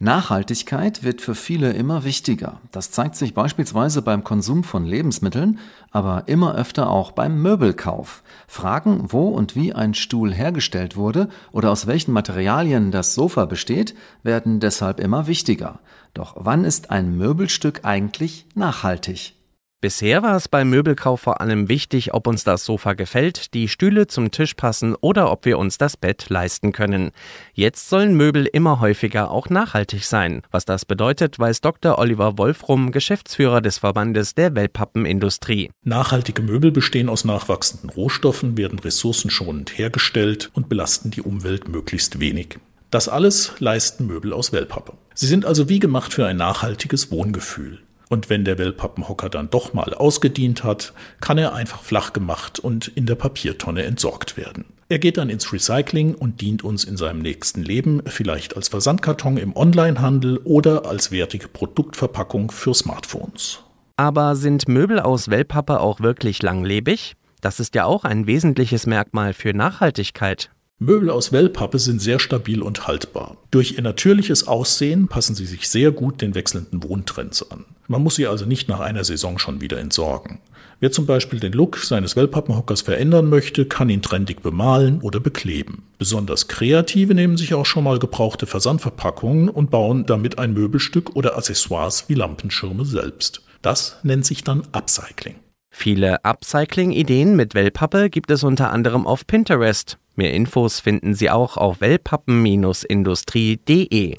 Nachhaltigkeit wird für viele immer wichtiger. Das zeigt sich beispielsweise beim Konsum von Lebensmitteln, aber immer öfter auch beim Möbelkauf. Fragen, wo und wie ein Stuhl hergestellt wurde oder aus welchen Materialien das Sofa besteht, werden deshalb immer wichtiger. Doch wann ist ein Möbelstück eigentlich nachhaltig? Bisher war es beim Möbelkauf vor allem wichtig, ob uns das Sofa gefällt, die Stühle zum Tisch passen oder ob wir uns das Bett leisten können. Jetzt sollen Möbel immer häufiger auch nachhaltig sein. Was das bedeutet, weiß Dr. Oliver Wolfrum, Geschäftsführer des Verbandes der Wellpappenindustrie. Nachhaltige Möbel bestehen aus nachwachsenden Rohstoffen, werden ressourcenschonend hergestellt und belasten die Umwelt möglichst wenig. Das alles leisten Möbel aus Wellpappe. Sie sind also wie gemacht für ein nachhaltiges Wohngefühl. Und wenn der Wellpappenhocker dann doch mal ausgedient hat, kann er einfach flach gemacht und in der Papiertonne entsorgt werden. Er geht dann ins Recycling und dient uns in seinem nächsten Leben, vielleicht als Versandkarton im Onlinehandel oder als wertige Produktverpackung für Smartphones. Aber sind Möbel aus Wellpappe auch wirklich langlebig? Das ist ja auch ein wesentliches Merkmal für Nachhaltigkeit. Möbel aus Wellpappe sind sehr stabil und haltbar. Durch ihr natürliches Aussehen passen sie sich sehr gut den wechselnden Wohntrends an. Man muss sie also nicht nach einer Saison schon wieder entsorgen. Wer zum Beispiel den Look seines Wellpappenhockers verändern möchte, kann ihn trendig bemalen oder bekleben. Besonders Kreative nehmen sich auch schon mal gebrauchte Versandverpackungen und bauen damit ein Möbelstück oder Accessoires wie Lampenschirme selbst. Das nennt sich dann Upcycling. Viele Upcycling-Ideen mit Wellpappe gibt es unter anderem auf Pinterest. Mehr Infos finden Sie auch auf wellpappen-industrie.de.